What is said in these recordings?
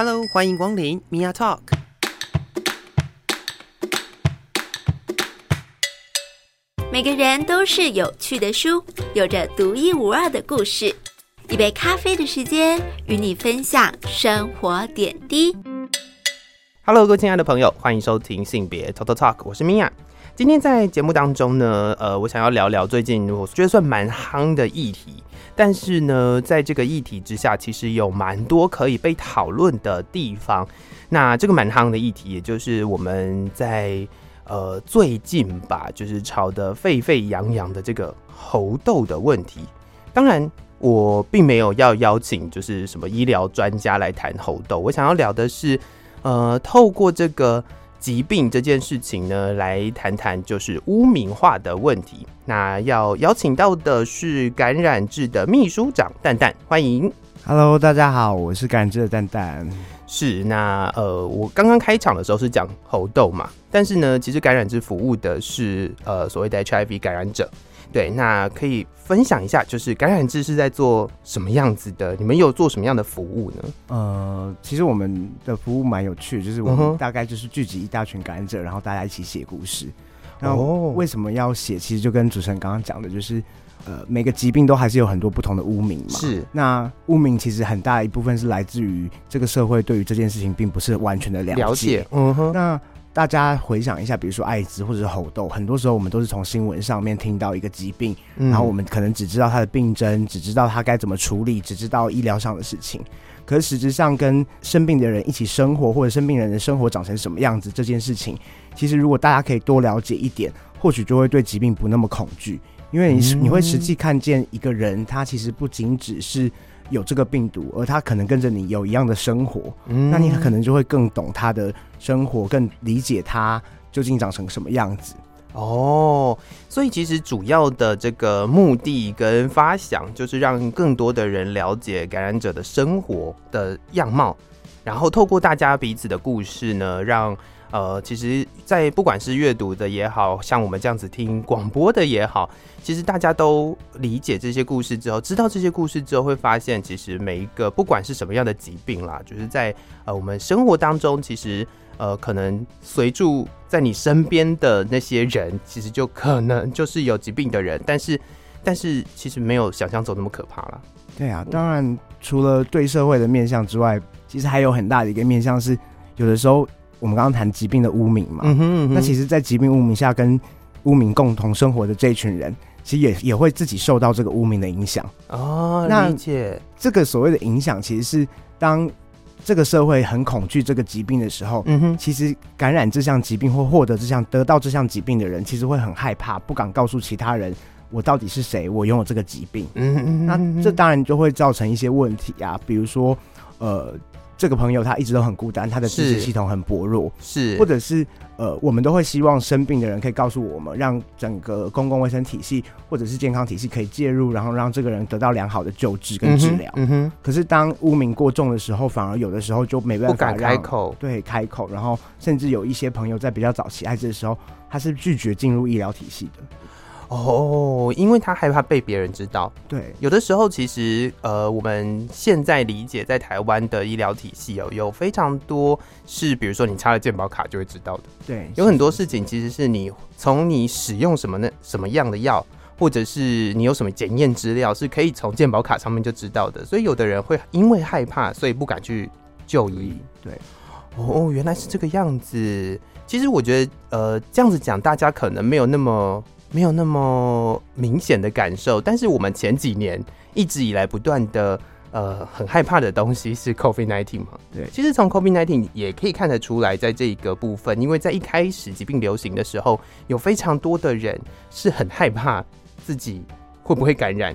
Hello，欢迎光临 Mia Talk。每个人都是有趣的书，有着独一无二的故事。一杯咖啡的时间，与你分享生活点滴。Hello，各位亲爱的朋友，欢迎收听性别 Total Talk，我是 Mia。今天在节目当中呢，呃，我想要聊聊最近我觉得算蛮夯的议题。但是呢，在这个议题之下，其实有蛮多可以被讨论的地方。那这个蛮夯的议题，也就是我们在呃最近吧，就是吵得沸沸扬扬的这个猴痘的问题。当然，我并没有要邀请就是什么医疗专家来谈猴痘，我想要聊的是，呃，透过这个。疾病这件事情呢，来谈谈就是污名化的问题。那要邀请到的是感染志的秘书长蛋蛋，欢迎。Hello，大家好，我是感染志的蛋蛋。是，那呃，我刚刚开场的时候是讲猴痘嘛，但是呢，其实感染志服务的是呃所谓的 HIV 感染者。对，那可以分享一下，就是感染志是在做什么样子的？你们有做什么样的服务呢？呃，其实我们的服务蛮有趣的，就是我们大概就是聚集一大群感染者，然后大家一起写故事。然后为什么要写？其实就跟主持人刚刚讲的，就是呃，每个疾病都还是有很多不同的污名嘛。是，那污名其实很大一部分是来自于这个社会对于这件事情并不是完全的了解。了解。嗯哼。那大家回想一下，比如说艾滋或者是猴痘，很多时候我们都是从新闻上面听到一个疾病，嗯，然后我们可能只知道它的病症，只知道它该怎么处理，只知道医疗上的事情。可是实质上跟生病的人一起生活，或者生病人的生活长成什么样子，这件事情，其实如果大家可以多了解一点，或许就会对疾病不那么恐惧，因为你你会实际看见一个人，他其实不仅只是。有这个病毒，而他可能跟着你有一样的生活，嗯，那你可能就会更懂他的生活，更理解他究竟长成什么样子。哦，所以其实主要的这个目的跟发想，就是让更多的人了解感染者的生活的样貌，然后透过大家彼此的故事呢，让。呃，其实，在不管是阅读的也好，像我们这样子听广播的也好，其实大家都理解这些故事之后，知道这些故事之后，会发现，其实每一个不管是什么样的疾病啦，就是在呃我们生活当中，其实呃可能随住在你身边的那些人，其实就可能就是有疾病的人，但是但是其实没有想象中那么可怕啦。对啊，当然除了对社会的面向之外，其实还有很大的一个面向是，有的时候。我们刚刚谈疾病的污名嘛，嗯哼嗯哼，那其实，在疾病污名下跟污名共同生活的这一群人，其实也也会自己受到这个污名的影响哦。理解这个所谓的影响，其实是当这个社会很恐惧这个疾病的时候，嗯哼，其实感染这项疾病或获得这项得到这项疾病的人，其实会很害怕，不敢告诉其他人我到底是谁，我拥有这个疾病。嗯哼嗯哼，那这当然就会造成一些问题啊，比如说呃。这个朋友他一直都很孤单，他的支持系统很薄弱，是，或者是呃，我们都会希望生病的人可以告诉我们，让整个公共卫生体系或者是健康体系可以介入，然后让这个人得到良好的救治跟治疗。嗯哼。可是当污名过重的时候，反而有的时候就没办法不敢开口，对，开口，然后甚至有一些朋友在比较早期艾滋的时候，他是拒绝进入医疗体系的。哦，因为他害怕被别人知道。对，有的时候其实，呃，我们现在理解在台湾的医疗体系有有非常多是，比如说你插了健保卡就会知道的。对，有很多事情其实是你从你使用什么那什么样的药，或者是你有什么检验资料，是可以从健保卡上面就知道的。所以有的人会因为害怕，所以不敢去就医。对，哦，原来是这个样子。其实我觉得，呃，这样子讲，大家可能没有那么。没有那么明显的感受，但是我们前几年一直以来不断的呃很害怕的东西是 COVID-19 嘛？对，其实从 COVID-19 也可以看得出来，在这个部分，因为在一开始疾病流行的时候，有非常多的人是很害怕自己会不会感染。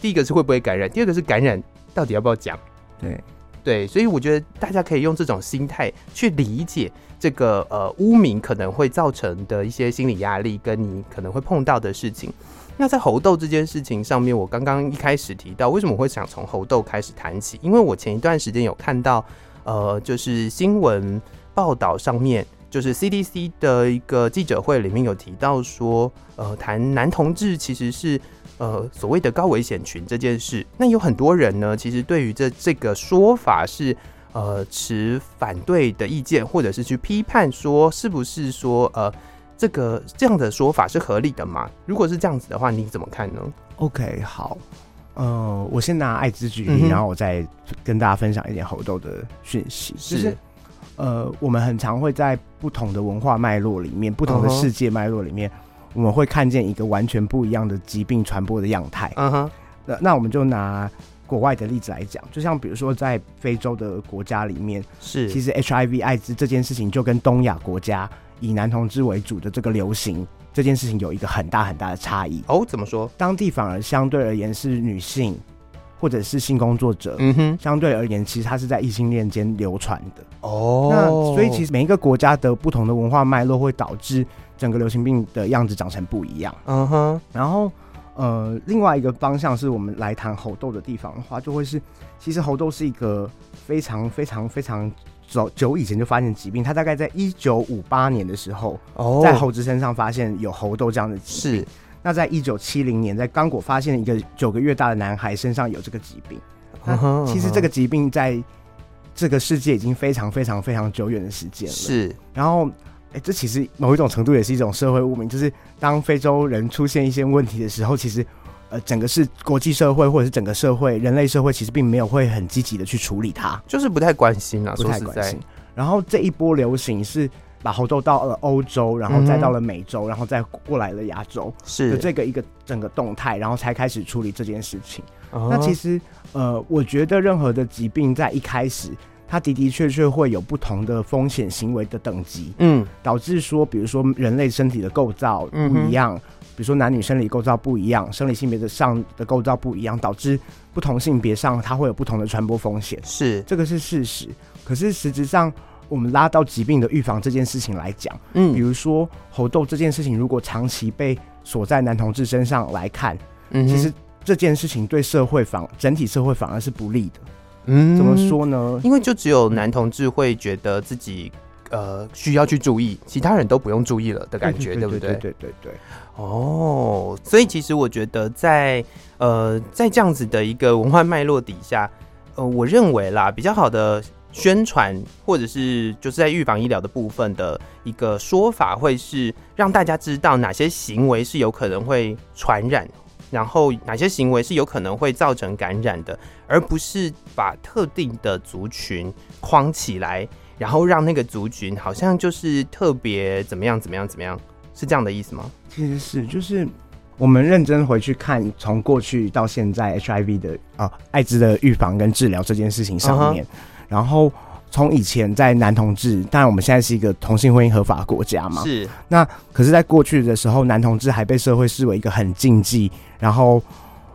第一个是会不会感染，第二个是感染到底要不要讲？对。对，所以我觉得大家可以用这种心态去理解这个呃污名可能会造成的一些心理压力，跟你可能会碰到的事情。那在猴痘这件事情上面，我刚刚一开始提到，为什么我会想从猴痘开始谈起？因为我前一段时间有看到，呃，就是新闻报道上面，就是 CDC 的一个记者会里面有提到说，呃，谈男同志其实是。呃，所谓的高危险群这件事，那有很多人呢，其实对于这这个说法是呃持反对的意见，或者是去批判说是不是说呃这个这样的说法是合理的吗？如果是这样子的话，你怎么看呢？OK，好，呃，我先拿艾滋举例，嗯、然后我再跟大家分享一点猴痘的讯息。是，就是、呃，我们很常会在不同的文化脉络里面，不同的世界脉络里面。Uh-huh. 我们会看见一个完全不一样的疾病传播的样态。嗯哼，那那我们就拿国外的例子来讲，就像比如说在非洲的国家里面，是其实 HIV 艾滋这件事情就跟东亚国家以男同志为主的这个流行这件事情有一个很大很大的差异。哦，怎么说？当地反而相对而言是女性或者是性工作者，嗯哼，相对而言其实它是在异性恋间流传的。哦，那所以其实每一个国家的不同的文化脉络会导致。整个流行病的样子长成不一样，嗯哼。然后，呃，另外一个方向是我们来谈猴痘的地方的话，就会是，其实猴痘是一个非常非常非常早久以前就发现疾病。它大概在一九五八年的时候，在猴子身上发现有猴痘这样的疾病。是。那在一九七零年，在刚果发现一个九个月大的男孩身上有这个疾病。其实这个疾病在这个世界已经非常非常非常久远的时间了。是。然后。哎、欸，这其实某一种程度也是一种社会污名，就是当非洲人出现一些问题的时候，其实呃，整个是国际社会或者是整个社会人类社会，其实并没有会很积极的去处理它，就是不太关心啊，不太关心。然后这一波流行是把猴痘到了欧洲，然后再到了美洲，嗯、然后再过来了亚洲，是这个一个整个动态，然后才开始处理这件事情。哦、那其实呃，我觉得任何的疾病在一开始。它的的确确会有不同的风险行为的等级，嗯，导致说，比如说人类身体的构造不一样，嗯、比如说男女生理构造不一样，生理性别的上的构造不一样，导致不同性别上它会有不同的传播风险，是这个是事实。可是实质上，我们拉到疾病的预防这件事情来讲，嗯，比如说猴痘这件事情，如果长期被锁在男同志身上来看，嗯，其实这件事情对社会反整体社会反而是不利的。嗯，怎么说呢？因为就只有男同志会觉得自己呃需要去注意，其他人都不用注意了的感觉，对不对？对对对对。哦，所以其实我觉得在呃在这样子的一个文化脉络底下，呃，我认为啦，比较好的宣传或者是就是在预防医疗的部分的一个说法，会是让大家知道哪些行为是有可能会传染。然后哪些行为是有可能会造成感染的，而不是把特定的族群框起来，然后让那个族群好像就是特别怎么样怎么样怎么样，是这样的意思吗？其实是，就是我们认真回去看，从过去到现在，HIV 的啊艾滋的预防跟治疗这件事情上面，uh-huh. 然后。从以前在男同志，当然我们现在是一个同性婚姻合法的国家嘛。是。那可是，在过去的时候，男同志还被社会视为一个很禁忌，然后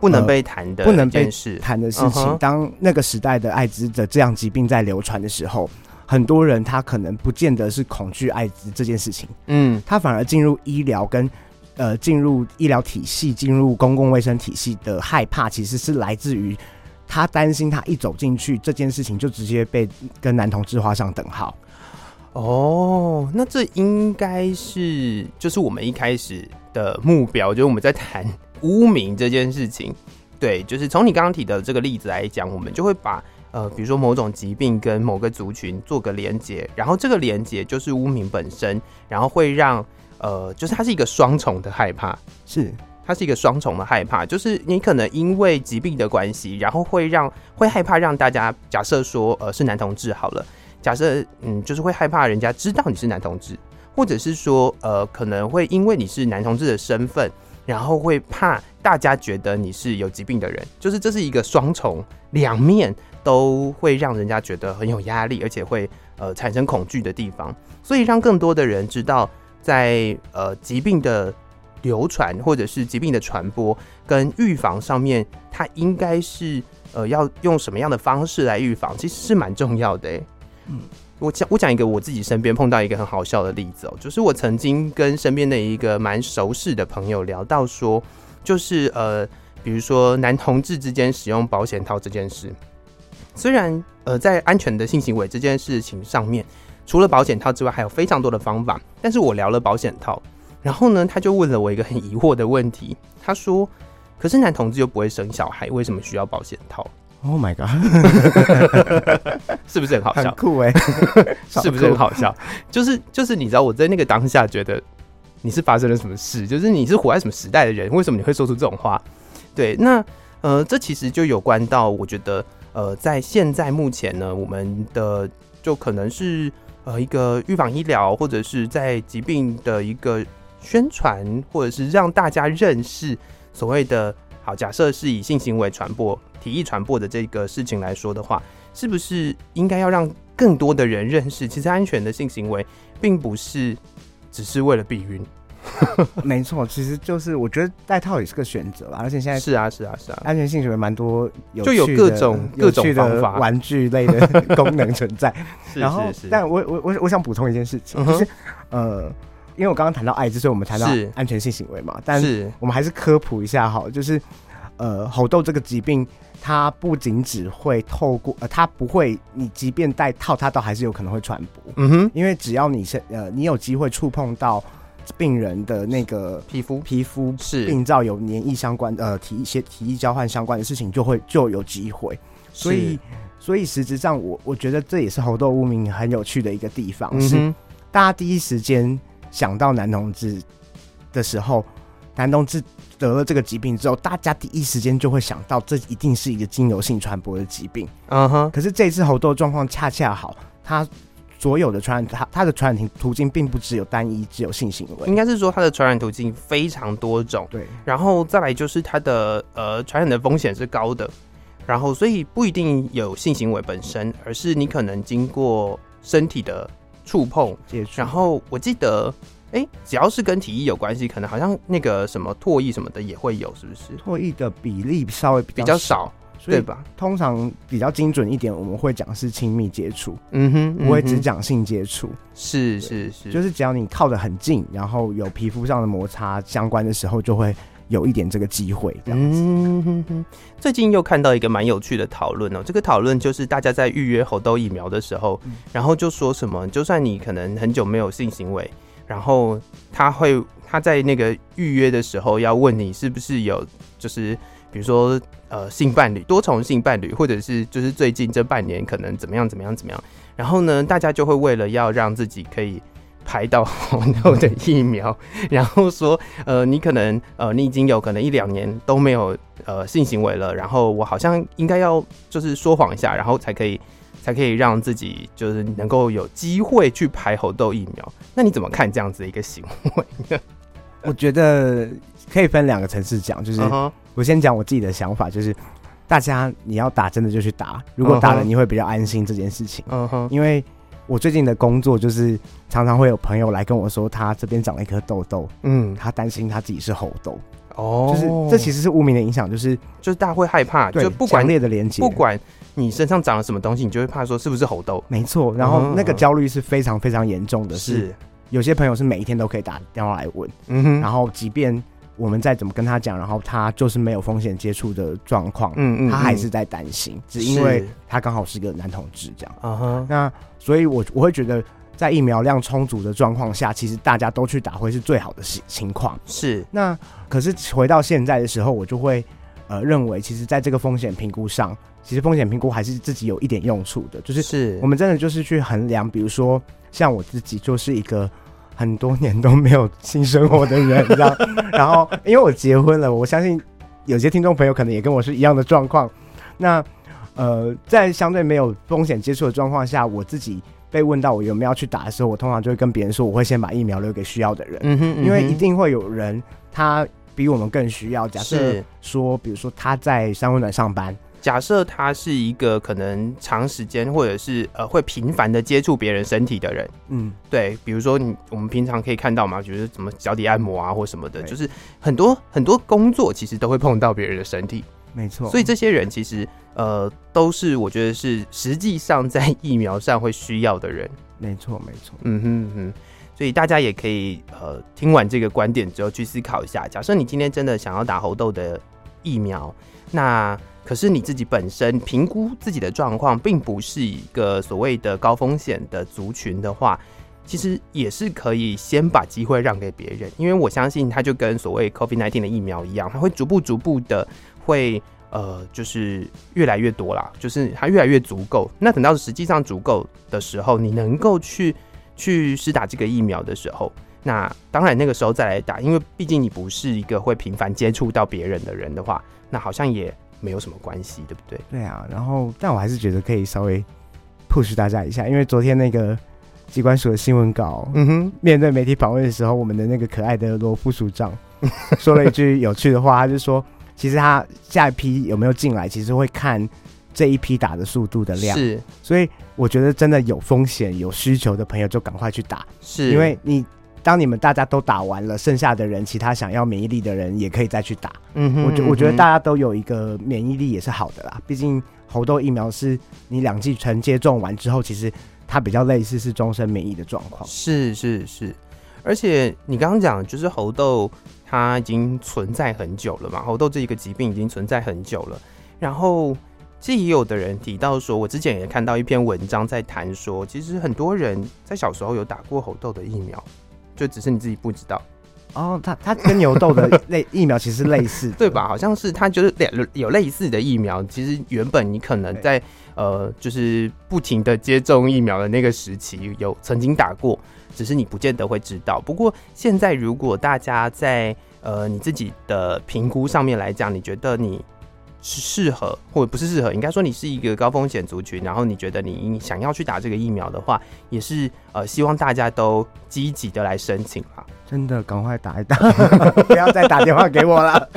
不能被谈的、呃、不能被谈的事情。Uh-huh. 当那个时代的艾滋的这样疾病在流传的时候，很多人他可能不见得是恐惧艾滋这件事情，嗯，他反而进入医疗跟呃进入医疗体系、进入公共卫生体系的害怕，其实是来自于。他担心，他一走进去，这件事情就直接被跟男同志画上等号。哦，那这应该是就是我们一开始的目标，就是我们在谈污名这件事情。对，就是从你刚刚提的这个例子来讲，我们就会把呃，比如说某种疾病跟某个族群做个连接，然后这个连接就是污名本身，然后会让呃，就是它是一个双重的害怕，是。它是一个双重的害怕，就是你可能因为疾病的关系，然后会让会害怕让大家假设说，呃，是男同志好了，假设嗯，就是会害怕人家知道你是男同志，或者是说，呃，可能会因为你是男同志的身份，然后会怕大家觉得你是有疾病的人，就是这是一个双重两面都会让人家觉得很有压力，而且会呃产生恐惧的地方，所以让更多的人知道在呃疾病的。流传或者是疾病的传播跟预防上面，它应该是呃要用什么样的方式来预防，其实是蛮重要的。嗯，我讲我讲一个我自己身边碰到一个很好笑的例子哦，就是我曾经跟身边的一个蛮熟识的朋友聊到说，就是呃，比如说男同志之间使用保险套这件事，虽然呃在安全的性行为这件事情上面，除了保险套之外，还有非常多的方法，但是我聊了保险套。然后呢，他就问了我一个很疑惑的问题。他说：“可是男同志又不会生小孩，为什么需要保险套？” Oh my god，是不是很好笑？很酷哎，是不是很好笑？就是就是，你知道我在那个当下觉得你是发生了什么事？就是你是活在什么时代的人？为什么你会说出这种话？对，那呃，这其实就有关到我觉得呃，在现在目前呢，我们的就可能是呃一个预防医疗，或者是在疾病的一个宣传，或者是让大家认识所谓的。好，假设是以性行为传播、体液传播的这个事情来说的话，是不是应该要让更多的人认识，其实安全的性行为并不是只是为了避孕？没错，其实就是我觉得戴套也是个选择，而且现在是啊是啊是啊，安全性行为蛮多有，就有各种各种方法、玩具类的 功能存在。然后，但我我我我想补充一件事情，就是呃。因为我刚刚谈到艾滋，所以我们谈到安全性行为嘛。是但是我们还是科普一下哈，就是呃，猴痘这个疾病，它不仅只会透过呃，它不会，你即便戴套，它都还是有可能会传播。嗯哼，因为只要你是呃，你有机会触碰到病人的那个皮肤，皮肤是病灶有黏液相关呃体一些体液交换相关的事情，就会就有机会。所以，所以实质上我，我我觉得这也是猴痘污名很有趣的一个地方，嗯、哼是大家第一时间。想到男同志的时候，男同志得了这个疾病之后，大家第一时间就会想到，这一定是一个经由性传播的疾病。嗯哼、uh。可是这次猴痘状况恰恰好，它所有的传染，它它的传染途径并不只有单一，只有性行为。应该是说它的传染途径非常多种。对。然后再来就是它的呃传染的风险是高的，然后所以不一定有性行为本身，而是你可能经过身体的。触碰接触，然后我记得，哎，只要是跟体液有关系，可能好像那个什么唾液什么的也会有，是不是？唾液的比例稍微比较，少，对吧？通常比较精准一点，我们会讲是亲密接触，嗯哼，不会只讲性接触，是是是，就是只要你靠得很近，然后有皮肤上的摩擦相关的时候，就会。有一点这个机会，这样子。嗯哼哼。最近又看到一个蛮有趣的讨论哦，这个讨论就是大家在预约猴痘疫苗的时候，嗯、然后就说什么，就算你可能很久没有性行为，然后他会他在那个预约的时候要问你是不是有，就是比如说呃性伴侣、多重性伴侣，或者是就是最近这半年可能怎么样怎么样怎么样，然后呢，大家就会为了要让自己可以。排到猴痘的疫苗，然后说，呃，你可能，呃，你已经有可能一两年都没有，呃，性行为了，然后我好像应该要就是说谎一下，然后才可以，才可以让自己就是能够有机会去排猴痘疫苗。那你怎么看这样子的一个行为呢？我觉得可以分两个层次讲，就是我先讲我自己的想法，就是大家你要打真的就去打，如果打了你会比较安心这件事情，嗯哼，因为。我最近的工作就是常常会有朋友来跟我说，他这边长了一颗痘痘，嗯，他担心他自己是猴痘，哦，就是这其实是污名的影响，就是就是大家会害怕，就不管强烈的连接，不管你身上长了什么东西，你就会怕说是不是猴痘，没错，然后那个焦虑是非常非常严重的，是。有些朋友是每一天都可以打电话来问，嗯哼，然后即便。我们再怎么跟他讲，然后他就是没有风险接触的状况，嗯嗯，他还是在担心，只因为他刚好是个男同志这样，啊哈。那所以，我我会觉得，在疫苗量充足的状况下，其实大家都去打会是最好的情情况。是。那可是回到现在的时候，我就会呃认为，其实在这个风险评估上，其实风险评估还是自己有一点用处的，就是是我们真的就是去衡量，比如说像我自己就是一个。很多年都没有性生活的人，这样。然后，因为我结婚了，我相信有些听众朋友可能也跟我是一样的状况。那呃，在相对没有风险接触的状况下，我自己被问到我有没有要去打的时候，我通常就会跟别人说，我会先把疫苗留给需要的人。嗯哼，嗯哼，因为一定会有人他比我们更需要。假设说，比如说他在三温暖上班。假设他是一个可能长时间或者是呃会频繁的接触别人身体的人，嗯，对，比如说你我们平常可以看到嘛，就是什么脚底按摩啊或什么的，就是很多很多工作其实都会碰到别人的身体，没错。错。所以这些人其实呃都是我觉得是实际上在疫苗上会需要的人，没错没错，嗯哼哼。所以大家也可以呃听完这个观点之后去思考一下，假设你今天真的想要打猴痘的疫苗，那可是你自己本身评估自己的状况，并不是一个所谓的高风险的族群的话，其实也是可以先把机会让给别人，因为我相信它就跟所谓 COVID-19 的疫苗一样，它会逐步逐步的会呃，就是越来越多啦，就是它越来越足够。那等到实际上足够的时候，你能够去去施打这个疫苗的时候，那当然那个时候再来打，因为毕竟你不是一个会频繁接触到别人的人的话，那好像也没有什么关系，对不对？对啊。然后，但我还是觉得可以稍微 push 大家一下，因为昨天那个机关署的新闻稿，嗯哼，面对媒体访问的时候，我们的那个可爱的罗副署长 说了一句有趣的话，他就说。其实他下一批有没有进来，其实会看这一批打的速度的量。是，所以我觉得真的有风险、有需求的朋友就赶快去打。是，因为你当你们大家都打完了，剩下的人，其他想要免疫力的人也可以再去打。嗯哼，我觉我觉得大家都有一个免疫力也是好的啦。毕竟猴痘疫苗是你两剂全接种完之后，其实它比较类似是终身免疫的状况。是是是，而且你刚刚讲就是猴痘。它已经存在很久了嘛，猴痘这一个疾病已经存在很久了。然后，这也有的人提到说，我之前也看到一篇文章在谈说，其实很多人在小时候有打过猴痘的疫苗，就只是你自己不知道。哦，它它跟牛痘的 类疫苗其实类似，对吧？好像是它就是有有类似的疫苗，其实原本你可能在呃，就是不停的接种疫苗的那个时期有曾经打过。只是你不见得会知道。不过现在，如果大家在呃你自己的评估上面来讲，你觉得你是适合，或者不是适合，应该说你是一个高风险族群，然后你觉得你想要去打这个疫苗的话，也是呃希望大家都积极的来申请啦。真的，赶快打一打，不要再打电话给我了。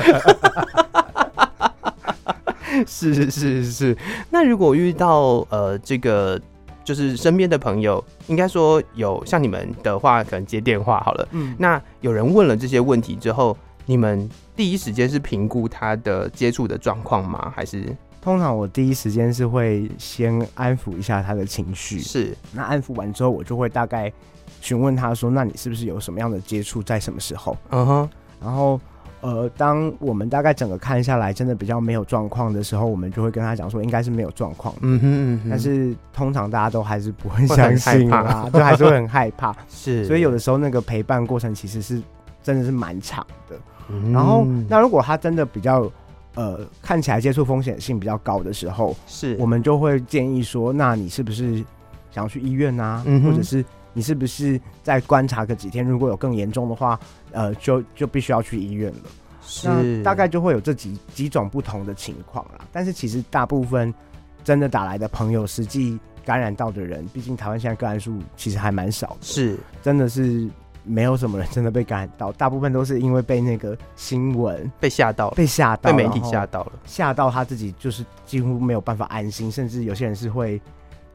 是是是是。那如果遇到呃这个。就是身边的朋友，应该说有像你们的话，可能接电话好了。嗯，那有人问了这些问题之后，你们第一时间是评估他的接触的状况吗？还是通常我第一时间是会先安抚一下他的情绪。是，那安抚完之后，我就会大概询问他说：“那你是不是有什么样的接触，在什么时候？”嗯哼，然后。呃，当我们大概整个看下来，真的比较没有状况的时候，我们就会跟他讲说，应该是没有状况。嗯哼嗯哼。但是通常大家都还是不会相信啊，就还是会很害怕。是。所以有的时候那个陪伴过程其实是真的是蛮长的。嗯。然后，那如果他真的比较呃看起来接触风险性比较高的时候，是我们就会建议说，那你是不是想要去医院啊？嗯。或者是。你是不是再观察个几天？如果有更严重的话，呃，就就必须要去医院了。是，那大概就会有这几几种不同的情况啦。但是其实大部分真的打来的朋友，实际感染到的人，毕竟台湾现在个案数其实还蛮少的。是，真的是没有什么人真的被感染到，大部分都是因为被那个新闻被吓到，被吓到，被媒体吓到了，吓到他自己就是几乎没有办法安心，甚至有些人是会。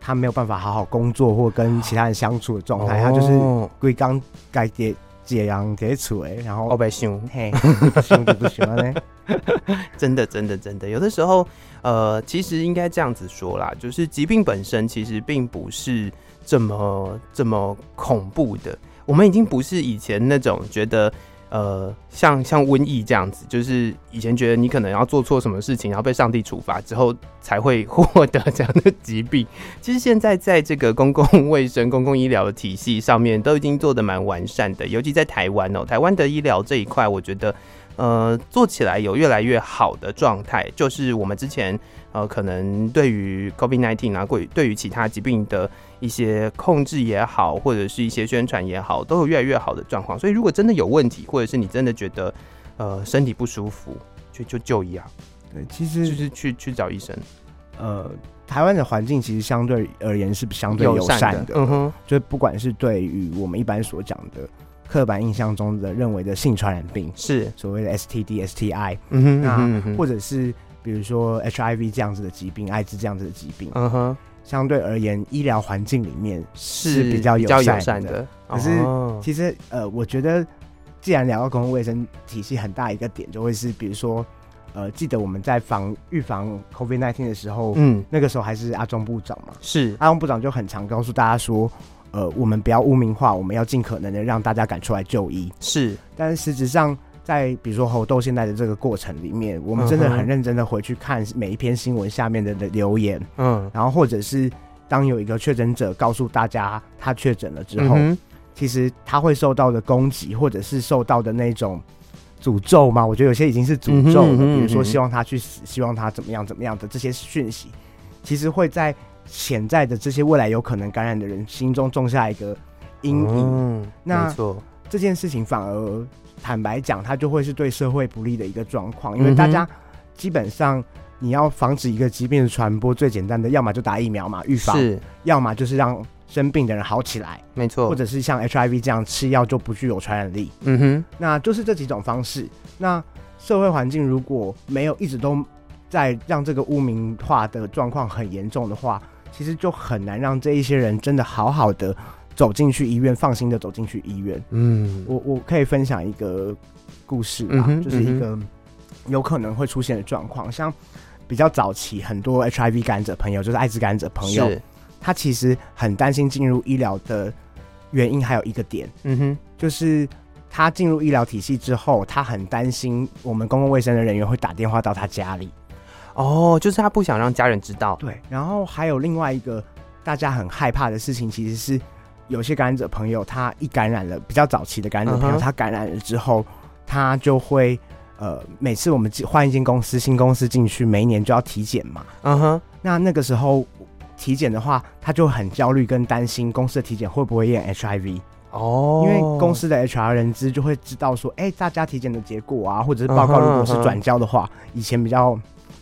他没有办法好好工作或跟其他人相处的状态，哦、他就是归刚该解解阳解处哎，然后我被凶嘿，凶就不喜欢呢。真的真的真的，有的时候呃，其实应该这样子说啦，就是疾病本身其实并不是这么这么恐怖的，我们已经不是以前那种觉得。呃，像像瘟疫这样子，就是以前觉得你可能要做错什么事情，然后被上帝处罚之后才会获得这样的疾病。其实现在在这个公共卫生、公共医疗的体系上面，都已经做的蛮完善的。尤其在台湾哦，台湾的医疗这一块，我觉得呃做起来有越来越好的状态。就是我们之前呃可能对于 COVID-19 啊，对对于其他疾病的。一些控制也好，或者是一些宣传也好，都有越来越好的状况。所以，如果真的有问题，或者是你真的觉得呃身体不舒服，就就就医啊。对，其实就是去去找医生。呃，台湾的环境其实相对而言是相对友善的。嗯哼，就不管是对于我们一般所讲的刻板印象中的认为的性传染病，是。所谓的 STD、STI，嗯哼，那或者是比如说 HIV 这样子的疾病，艾滋这样子的疾病，嗯哼。相对而言，医疗环境里面是比较友善的。可是，其实呃，我觉得，既然聊到公共卫生体系，很大一个点就会是，比如说，呃，记得我们在防预防 COVID-19 的时候，嗯，那个时候还是阿中部长嘛，是。阿中部长就很常告诉大家说，呃，我们不要污名化，我们要尽可能的让大家赶出来就医。是，但是实质上。在比如说猴痘现在的这个过程里面，我们真的很认真的回去看每一篇新闻下面的留言，嗯，然后或者是当有一个确诊者告诉大家他确诊了之后，嗯、其实他会受到的攻击或者是受到的那种诅咒吗？我觉得有些已经是诅咒了，嗯哼嗯哼比如说希望他去死，希望他怎么样怎么样的这些讯息，其实会在潜在的这些未来有可能感染的人心中种下一个阴影。嗯、那这件事情反而坦白讲，它就会是对社会不利的一个状况，因为大家基本上你要防止一个疾病的传播，最简单的要么就打疫苗嘛，预防；是，要么就是让生病的人好起来，没错，或者是像 HIV 这样吃药就不具有传染力。嗯哼，那就是这几种方式。那社会环境如果没有一直都在让这个污名化的状况很严重的话，其实就很难让这一些人真的好好的走进去医院，放心的走进去医院。嗯，我我可以分享一个故事吧，嗯就是一个有可能会出现的状况，像比较早期很多 HIV 感染者朋友，就是艾滋感染者朋友，他其实很担心进入医疗的原因，还有一个点，嗯哼，就是他进入医疗体系之后，他很担心我们公共卫生的人员会打电话到他家里。哦，就是他不想让家人知道。对，然后还有另外一个大家很害怕的事情，其实是有些感染者朋友，他一感染了，比较早期的感染者朋友他感染了之后，他就会呃，每次我们换一间公司，新公司进去，每一年就要体检嘛。嗯哼，那那个时候体检的话，他就很焦虑跟担心公司的体检会不会验 HIV。哦，因为公司的 HR 人资就会知道说，哎、欸，大家体检的结果啊，或者是报告，如果是转交的话，以前比较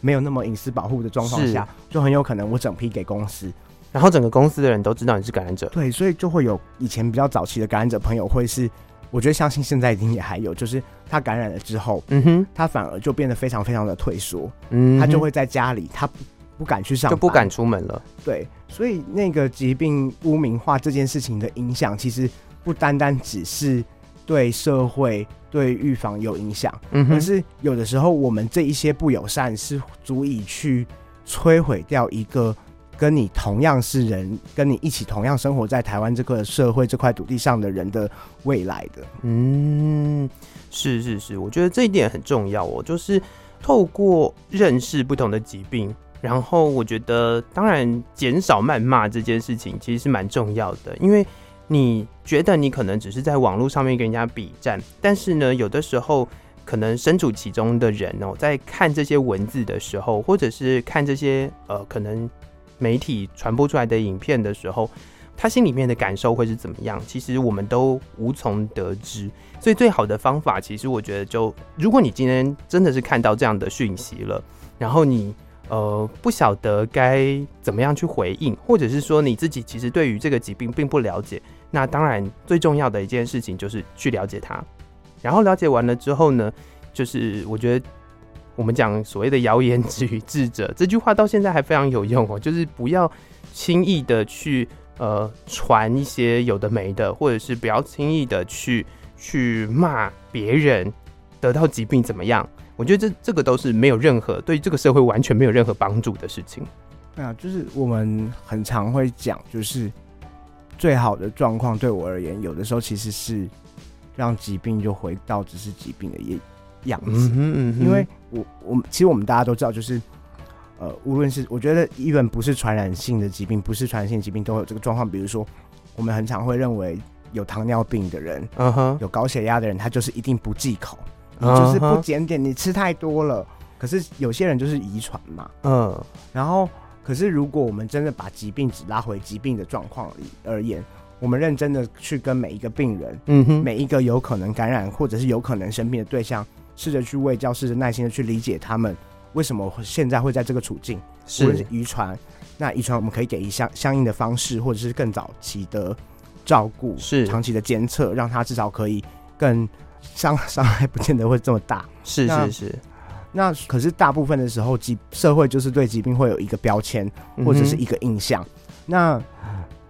没有那么隐私保护的状况下，就很有可能我整批给公司，然后整个公司的人都知道你是感染者。对，所以就会有以前比较早期的感染者朋友会是，我觉得相信现在已经也还有，就是他感染了之后，嗯哼，他反而就变得非常非常的退缩，嗯，他就会在家里，他不不敢去上班，就不敢出门了。对，所以那个疾病污名化这件事情的影响，其实。不单单只是对社会、对预防有影响，嗯哼，而是有的时候我们这一些不友善是足以去摧毁掉一个跟你同样是人、跟你一起同样生活在台湾这个社会这块土地上的人的未来的。嗯，是是是，我觉得这一点很重要哦，就是透过认识不同的疾病，然后我觉得当然减少谩骂这件事情其实是蛮重要的，因为。你觉得你可能只是在网络上面跟人家比战，但是呢，有的时候可能身处其中的人哦，在看这些文字的时候，或者是看这些呃可能媒体传播出来的影片的时候，他心里面的感受会是怎么样？其实我们都无从得知。所以最好的方法，其实我觉得就，如果你今天真的是看到这样的讯息了，然后你呃不晓得该怎么样去回应，或者是说你自己其实对于这个疾病并不了解。那当然，最重要的一件事情就是去了解它，然后了解完了之后呢，就是我觉得我们讲所谓的谣言止于智者这句话到现在还非常有用哦，就是不要轻易的去呃传一些有的没的，或者是不要轻易的去去骂别人得到疾病怎么样？我觉得这这个都是没有任何对这个社会完全没有任何帮助的事情。对啊，就是我们很常会讲，就是。最好的状况对我而言，有的时候其实是让疾病就回到只是疾病的样样子。嗯嗯，因为我我们其实我们大家都知道，就是呃，无论是我觉得，even 不是传染性的疾病，不是传染性疾病都有这个状况。比如说，我们很常会认为有糖尿病的人，嗯哼，有高血压的人，他就是一定不忌口，你就是不检点，你吃太多了。可是有些人就是遗传嘛，嗯，然后。可是，如果我们真的把疾病只拉回疾病的状况而言，我们认真的去跟每一个病人，嗯哼，每一个有可能感染或者是有可能生病的对象，试着去为教，试着耐心的去理解他们为什么现在会在这个处境，是遗传，那遗传我们可以给一相相应的方式，或者是更早期的照顾，是长期的监测，让他至少可以更伤 伤害不见得会这么大，是是是。那可是大部分的时候，疾社会就是对疾病会有一个标签或者是一个印象。嗯、那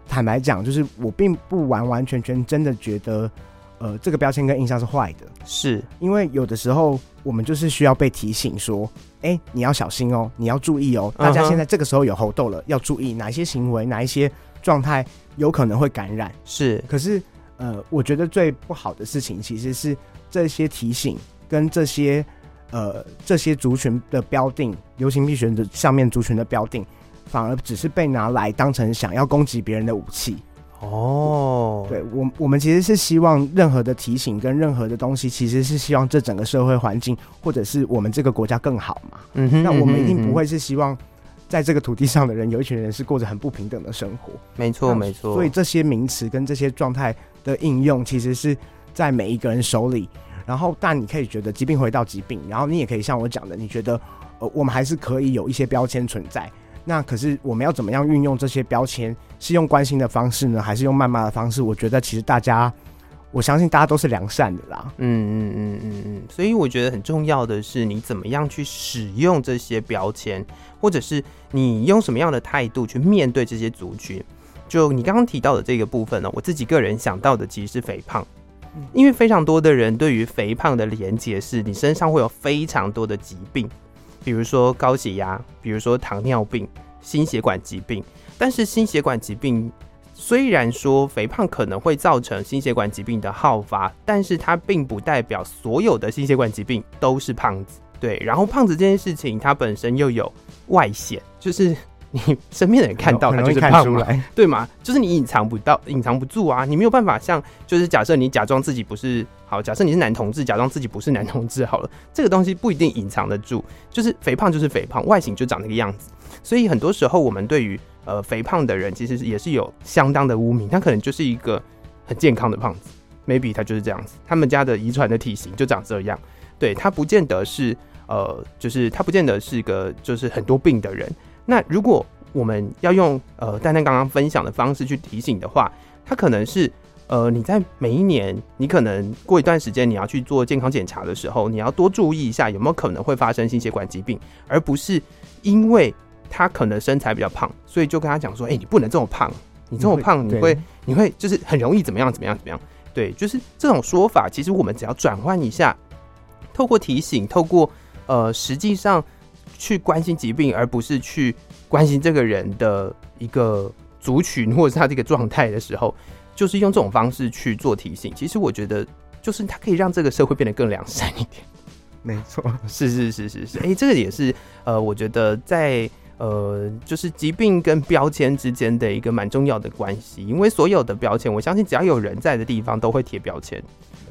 坦白讲，就是我并不完完全全真的觉得，呃，这个标签跟印象是坏的。是因为有的时候我们就是需要被提醒说，哎、欸，你要小心哦，你要注意哦。大家现在这个时候有喉痘了，要注意哪一些行为，哪一些状态有可能会感染。是，可是呃，我觉得最不好的事情其实是这些提醒跟这些。呃，这些族群的标定，流行病学的上面族群的标定，反而只是被拿来当成想要攻击别人的武器。哦，对我我们其实是希望任何的提醒跟任何的东西，其实是希望这整个社会环境或者是我们这个国家更好嘛。嗯哼，那我们一定不会是希望在这个土地上的人有一群人是过着很不平等的生活。没错，没错。所以这些名词跟这些状态的应用，其实是在每一个人手里。然后，但你可以觉得疾病回到疾病，然后你也可以像我讲的，你觉得呃，我们还是可以有一些标签存在。那可是我们要怎么样运用这些标签？是用关心的方式呢，还是用谩骂的方式？我觉得其实大家，我相信大家都是良善的啦。嗯嗯嗯嗯嗯。所以我觉得很重要的是，你怎么样去使用这些标签，或者是你用什么样的态度去面对这些族群。就你刚刚提到的这个部分呢，我自己个人想到的其实是肥胖，因为非常多的人对于肥胖的连结是，你身上会有非常多的疾病。比如说高血压，比如说糖尿病、心血管疾病。但是心血管疾病虽然说肥胖可能会造成心血管疾病的好发，但是它并不代表所有的心血管疾病都是胖子。对，然后胖子这件事情，它本身又有外显，就是。你身边的人看到他就是胖嘛，对吗？就是你隐藏不到、隐藏不住啊！你没有办法像，就是假设你假装自己不是好，假设你是男同志，假装自己不是男同志好了，这个东西不一定隐藏得住。就是肥胖就是肥胖，外形就长那个样子。所以很多时候我们对于呃肥胖的人，其实也是有相当的污名。他可能就是一个很健康的胖子，maybe 他就是这样子，他们家的遗传的体型就长这样。对，他不见得是呃，就是他不见得是个就是很多病的人。那如果我们要用呃丹丹刚刚分享的方式去提醒的话，他可能是呃你在每一年，你可能过一段时间你要去做健康检查的时候，你要多注意一下有没有可能会发生心血管疾病，而不是因为他可能身材比较胖，所以就跟他讲说，哎、欸，你不能这么胖，你这么胖你会你会，就是很容易怎么样怎么样怎么样。对，就是这种说法，其实我们只要转换一下，透过提醒，透过呃实际上。去关心疾病，而不是去关心这个人的一个族群或者是他这个状态的时候，就是用这种方式去做提醒。其实我觉得，就是它可以让这个社会变得更良善一点。没错，是是是是是。哎、欸，这个也是呃，我觉得在呃，就是疾病跟标签之间的一个蛮重要的关系。因为所有的标签，我相信只要有人在的地方，都会贴标签，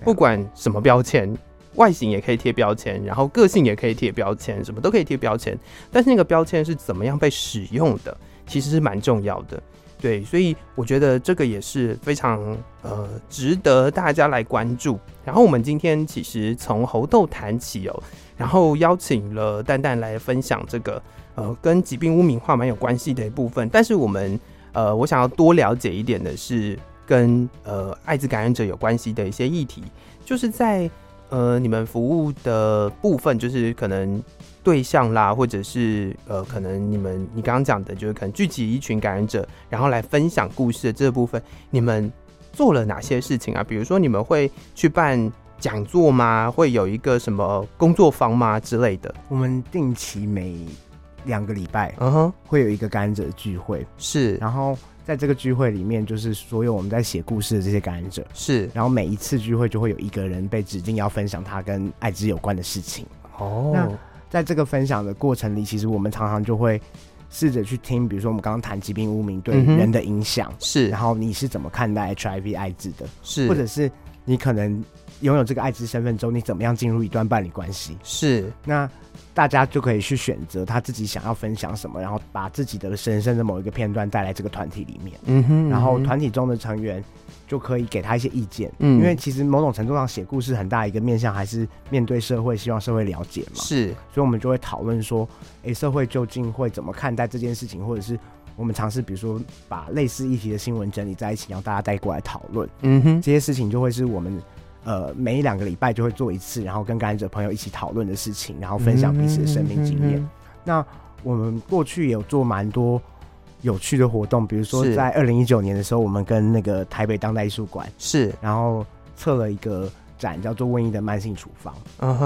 不管什么标签。外形也可以贴标签，然后个性也可以贴标签，什么都可以贴标签。但是那个标签是怎么样被使用的，其实是蛮重要的。对，所以我觉得这个也是非常呃值得大家来关注。然后我们今天其实从猴痘谈起哦，然后邀请了蛋蛋来分享这个呃跟疾病污名化蛮有关系的一部分。但是我们呃我想要多了解一点的是跟呃艾滋感染者有关系的一些议题，就是在。呃，你们服务的部分就是可能对象啦，或者是呃，可能你们你刚刚讲的，就是可能聚集一群感染者，然后来分享故事的这部分，你们做了哪些事情啊？比如说，你们会去办讲座吗？会有一个什么工作坊吗之类的？我们定期每两个礼拜，嗯哼，会有一个感染者聚会，是，然后。在这个聚会里面，就是所有我们在写故事的这些感染者是，然后每一次聚会就会有一个人被指定要分享他跟艾滋有关的事情。哦，那在这个分享的过程里，其实我们常常就会试着去听，比如说我们刚刚谈疾病污名对人的影响，是，然后你是怎么看待 HIV 艾滋的？是，或者是你可能拥有这个艾滋身份之后，你怎么样进入一段伴侣关系？是，那。大家就可以去选择他自己想要分享什么，然后把自己的人生的某一个片段带来这个团体里面。嗯哼，然后团体中的成员就可以给他一些意见。嗯，因为其实某种程度上写故事很大一个面向还是面对社会，希望社会了解嘛。是，所以我们就会讨论说，哎，社会究竟会怎么看待这件事情，或者是我们尝试，比如说把类似议题的新闻整理在一起，让大家带过来讨论。嗯哼，这些事情就会是我们。呃，每一两个礼拜就会做一次，然后跟感染者朋友一起讨论的事情，然后分享彼此的生命经验。嗯。那我们过去也有做蛮多有趣的活动，比如说在二零一九年的时候，我们跟那个台北当代艺术馆是，然后策了一个展，叫做《瘟疫的慢性处方》。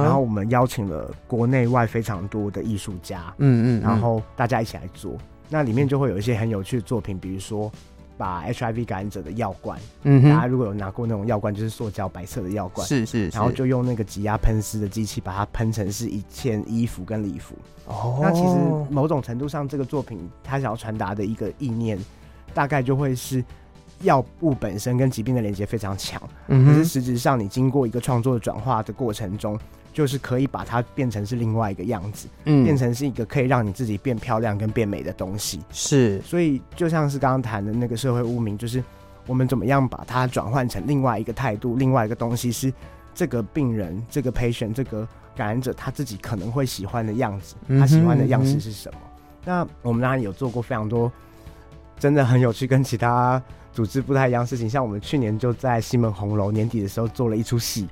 然后我们邀请了国内外非常多的艺术家，嗯，嗯嗯，然后大家一起来做，那里面就会有一些很有趣的作品，比如说。把 HIV 感染者的药罐，嗯哼，大家如果有拿过那种药罐，就是塑胶白色的药罐，是是，是，然后就用那个挤压喷丝的机器把它喷成是一件衣服跟礼服。哦，那其实某种程度上，这个作品他想要传达的一个意念，大概就会是药物本身跟疾病的连接非常强，嗯，可是实质上你经过一个创作的转化的过程中，就是可以把它变成是另外一个样子，嗯，变成是一个可以让你自己变漂亮跟变美的东西。是，所以就像是刚刚谈的那个社会污名，就是我们怎么样把它转换成另外一个态度，另外一个东西是这个病人、这个 patient、这个感染者他自己可能会喜欢的样子，他喜欢的样式是什么？嗯嗯那我们当然有做过非常多，真的很有趣，跟其他组织不太一样的事情。像我们去年就在西门红楼年底的时候做了一出戏，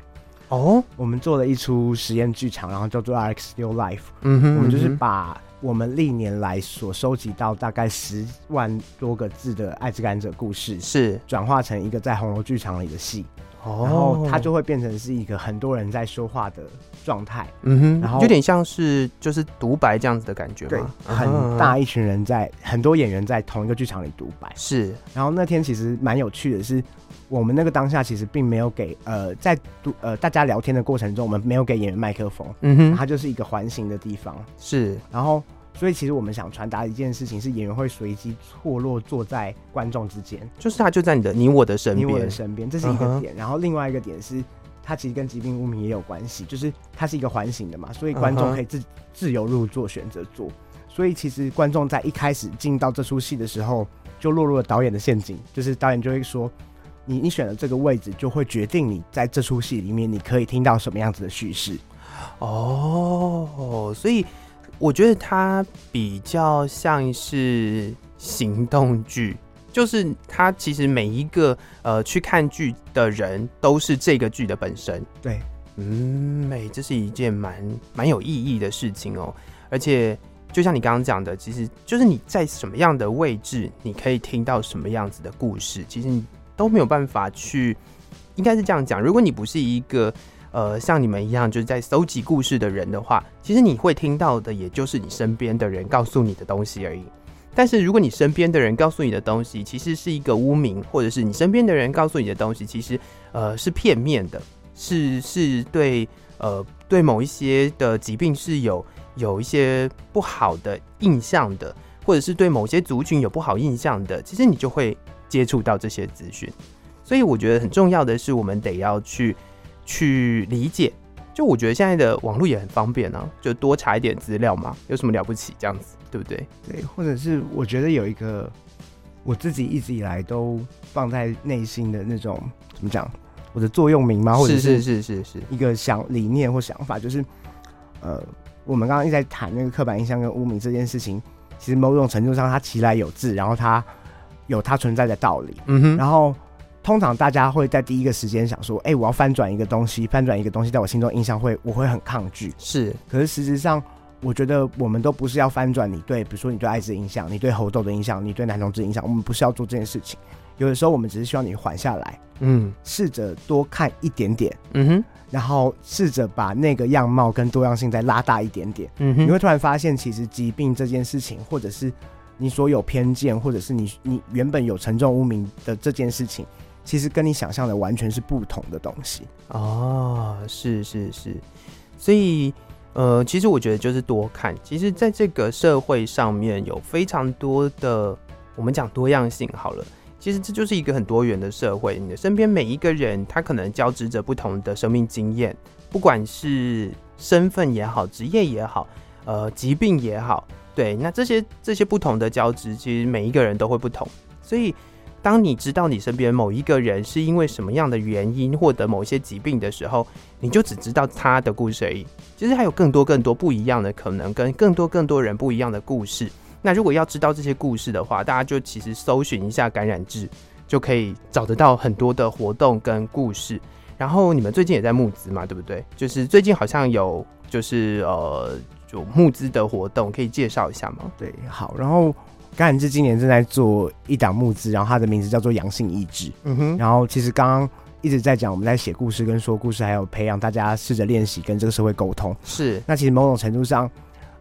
哦，我们做了一出实验剧场，然后叫做《RX New Life》。嗯哼，我们就是把我们历年来所收集到大概十万多个字的艾滋感染者故事，是转化成一个在红楼剧场里的戏。哦，然后它就会变成是一个很多人在说话的状态，嗯哼，然后有点像是就是独白这样子的感觉吗？对，很大一群人在，很多演员在同一个剧场里独白。是，然后那天其实蛮有趣的是，我们那个当下其实并没有给呃在读呃大家聊天的过程中，我们没有给演员麦克风，嗯哼，它就是一个环形的地方，是，然后。所以其实我们想传达一件事情，是演员会随机错落坐在观众之间，就是他就在你的你我的身边，你我的身边，这是一个点。Uh -huh. 然后另外一个点是，它其实跟疾病污名也有关系，就是它是一个环形的嘛，所以观众可以自、uh -huh. 自由入座选择坐。所以其实观众在一开始进到这出戏的时候，就落入了导演的陷阱，就是导演就会说，你你选了这个位置，就会决定你在这出戏里面你可以听到什么样子的叙事。哦、oh,，所以。我觉得它比较像是行动剧，就是它其实每一个呃去看剧的人都是这个剧的本身。对，嗯，哎，这是一件蛮蛮有意义的事情哦。而且就像你刚刚讲的，其实就是你在什么样的位置，你可以听到什么样子的故事，其实你都没有办法去，应该是这样讲。如果你不是一个。呃，像你们一样就是在搜集故事的人的话，其实你会听到的也就是你身边的人告诉你的东西而已。但是如果你身边的人告诉你的东西其实是一个污名，或者是你身边的人告诉你的东西其实呃是片面的，是是对呃对某一些的疾病是有有一些不好的印象的，或者是对某些族群有不好印象的，其实你就会接触到这些资讯。所以我觉得很重要的是，我们得要去。去理解，就我觉得现在的网络也很方便啊，就多查一点资料嘛，有什么了不起？这样子，对不对？对，或者是我觉得有一个我自己一直以来都放在内心的那种怎么讲，我的座右铭吗？或者是是是是是一个想理念或想法，就是呃，我们刚刚一直在谈那个刻板印象跟污名这件事情，其实某种程度上它其来有自，然后它有它存在的道理，嗯哼，然后。通常大家会在第一个时间想说：“哎、欸，我要翻转一个东西，翻转一个东西，在我心中印象会，我会很抗拒。”是，可是实质上，我觉得我们都不是要翻转你对，比如说你对艾滋印象，你对猴痘的印象，你对男同志印象，我们不是要做这件事情。有的时候，我们只是希望你缓下来，嗯，试着多看一点点，嗯哼，然后试着把那个样貌跟多样性再拉大一点点，嗯哼，你会突然发现，其实疾病这件事情，或者是你所有偏见，或者是你你原本有沉重污名的这件事情。其实跟你想象的完全是不同的东西哦，是是是，所以呃，其实我觉得就是多看。其实，在这个社会上面有非常多的，我们讲多样性好了。其实这就是一个很多元的社会。你的身边每一个人，他可能交织着不同的生命经验，不管是身份也好，职业也好，呃，疾病也好，对，那这些这些不同的交织，其实每一个人都会不同，所以。当你知道你身边某一个人是因为什么样的原因获得某些疾病的时候，你就只知道他的故事而已。其实还有更多更多不一样的可能，跟更多更多人不一样的故事。那如果要知道这些故事的话，大家就其实搜寻一下感染志，就可以找得到很多的活动跟故事。然后你们最近也在募资嘛，对不对？就是最近好像有就是呃，就募资的活动，可以介绍一下吗？对，好，然后。感染志今年正在做一档募资，然后它的名字叫做“阳性意志”。嗯哼，然后其实刚刚一直在讲，我们在写故事跟说故事，还有培养大家试着练习跟这个社会沟通。是，那其实某种程度上，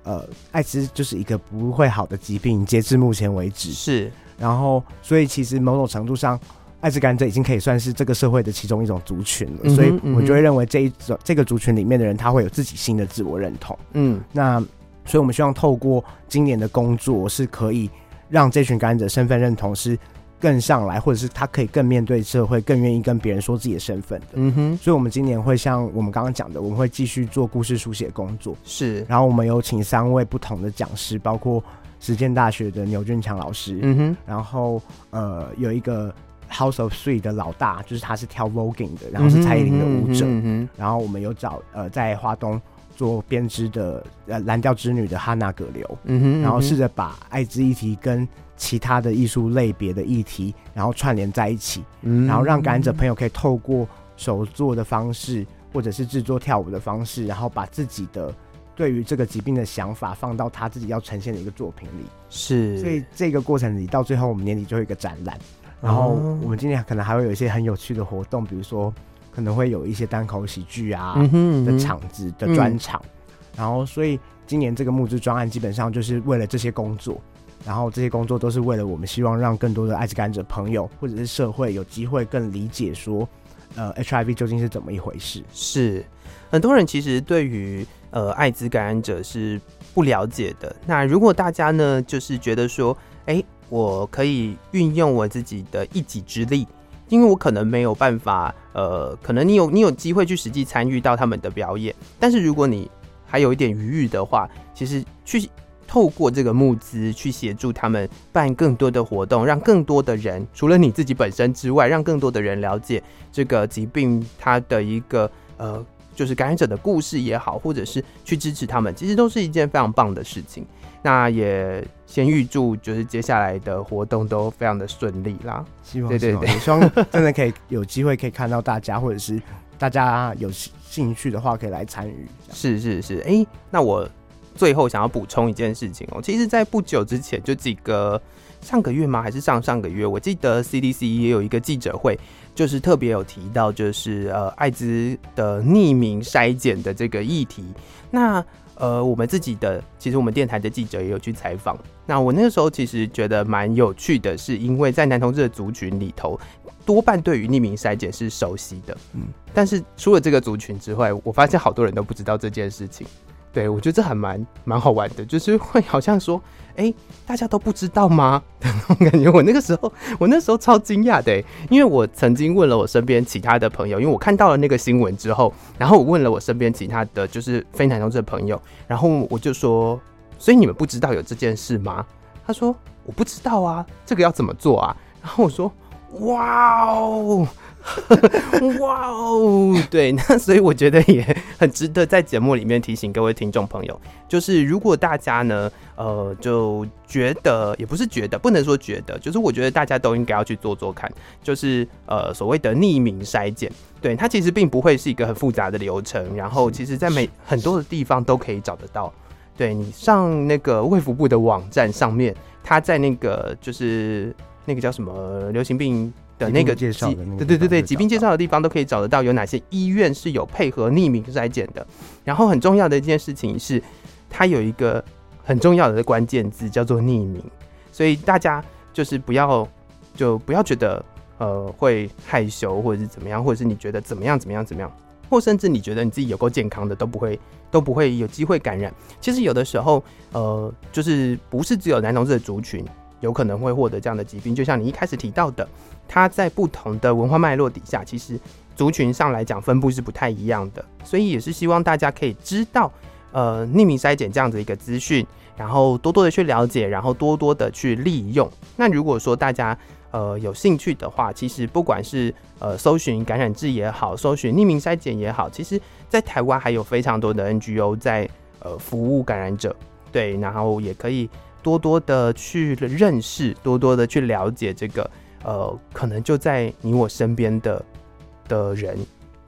呃，艾滋就是一个不会好的疾病，截至目前为止。是，然后所以其实某种程度上，艾滋感染者已经可以算是这个社会的其中一种族群了。嗯、所以我就会认为这一种这个族群里面的人，他会有自己新的自我认同。嗯，那所以我们希望透过今年的工作是可以。让这群感染者身份认同是更上来，或者是他可以更面对社会，更愿意跟别人说自己的身份的。嗯哼，所以我们今年会像我们刚刚讲的，我们会继续做故事书写工作。是，然后我们有请三位不同的讲师，包括实践大学的牛俊强老师。嗯哼，然后呃有一个 House of Three 的老大，就是他是跳 Voguing 的，然后是蔡依林的舞者。嗯哼，然后我们有找呃在华东做编织的呃蓝调织女的哈娜葛流。嗯哼，然后试着把艾滋议题跟其他的艺术类别的议题，然后串联在一起，嗯，然后让感染者朋友可以透过手作的方式，或者是制作跳舞的方式，然后把自己的对于这个疾病的想法放到他自己要呈现的一个作品里。是，所以这个过程里到最后，我们年底就会有一个展览，然后我们今年可能还会有一些很有趣的活动，比如说可能会有一些单口喜剧啊的场子的专场，然后所以今年这个募资专案基本上就是为了这些工作。然后这些工作都是为了我们希望让更多的艾滋感染者朋友或者是社会有机会更理解说，呃，HIV 究竟是怎么一回事？是很多人其实对于呃艾滋感染者是不了解的。那如果大家呢，就是觉得说，哎，我可以运用我自己的一己之力，因为我可能没有办法，呃，可能你有你有机会去实际参与到他们的表演，但是如果你还有一点余裕的话，其实去。透过这个募资去协助他们办更多的活动，让更多的人除了你自己本身之外，让更多的人了解这个疾病它的一个呃，就是感染者的故事也好，或者是去支持他们，其实都是一件非常棒的事情。那也先预祝就是接下来的活动都非常的顺利啦。希望对对对，希望真的可以有机会可以看到大家，或者是大家有兴趣的话可以来参与。是是是，哎、欸，那我。最后想要补充一件事情哦，其实，在不久之前，就几个上个月吗？还是上上个月？我记得 CDC 也有一个记者会，就是特别有提到，就是呃，艾滋的匿名筛检的这个议题。那呃，我们自己的，其实我们电台的记者也有去采访。那我那个时候其实觉得蛮有趣的，是因为在男同志的族群里头，多半对于匿名筛检是熟悉的，嗯，但是除了这个族群之外，我发现好多人都不知道这件事情。对，我觉得这还蛮蛮好玩的，就是会好像说，哎、大家都不知道吗？我感觉。我那个时候，我那时候超惊讶的，因为我曾经问了我身边其他的朋友，因为我看到了那个新闻之后，然后我问了我身边其他的就是非男同志的朋友，然后我就说，所以你们不知道有这件事吗？他说我不知道啊，这个要怎么做啊？然后我说，哇哦。哇哦，对，那所以我觉得也很值得在节目里面提醒各位听众朋友，就是如果大家呢，呃，就觉得也不是觉得，不能说觉得，就是我觉得大家都应该要去做做看，就是呃所谓的匿名筛检，对，它其实并不会是一个很复杂的流程，然后其实在每很多的地方都可以找得到，对，你上那个卫福部的网站上面，它在那个就是那个叫什么流行病。的那个介绍，对对对对，疾病介绍的地方都可以找得到有哪些医院是有配合匿名筛检的。然后很重要的一件事情是，它有一个很重要的关键字叫做匿名，所以大家就是不要就不要觉得呃会害羞或者是怎么样，或者是你觉得怎么样怎么样怎么样，或甚至你觉得你自己有够健康的都不会都不会有机会感染。其实有的时候呃就是不是只有男同志的族群有可能会获得这样的疾病，就像你一开始提到的。它在不同的文化脉络底下，其实族群上来讲分布是不太一样的，所以也是希望大家可以知道，呃，匿名筛检这样子一个资讯，然后多多的去了解，然后多多的去利用。那如果说大家呃有兴趣的话，其实不管是呃搜寻感染志也好，搜寻匿名筛检也好，其实在台湾还有非常多的 NGO 在呃服务感染者，对，然后也可以多多的去认识，多多的去了解这个。呃，可能就在你我身边的的人，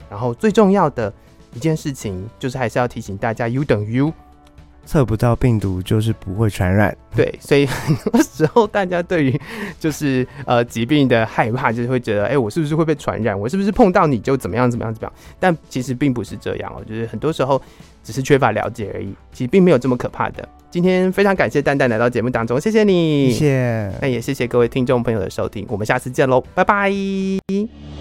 然后最重要的一件事情，就是还是要提醒大家，U 等于 U，测不到病毒就是不会传染。对，所以 很多时候大家对于就是呃疾病的害怕，就是会觉得，哎、欸，我是不是会被传染？我是不是碰到你就怎么样怎么样怎么样？但其实并不是这样哦，就是很多时候只是缺乏了解而已，其实并没有这么可怕的。今天非常感谢蛋蛋来到节目当中，谢谢你，谢谢，那也谢谢各位听众朋友的收听，我们下次见喽，拜拜。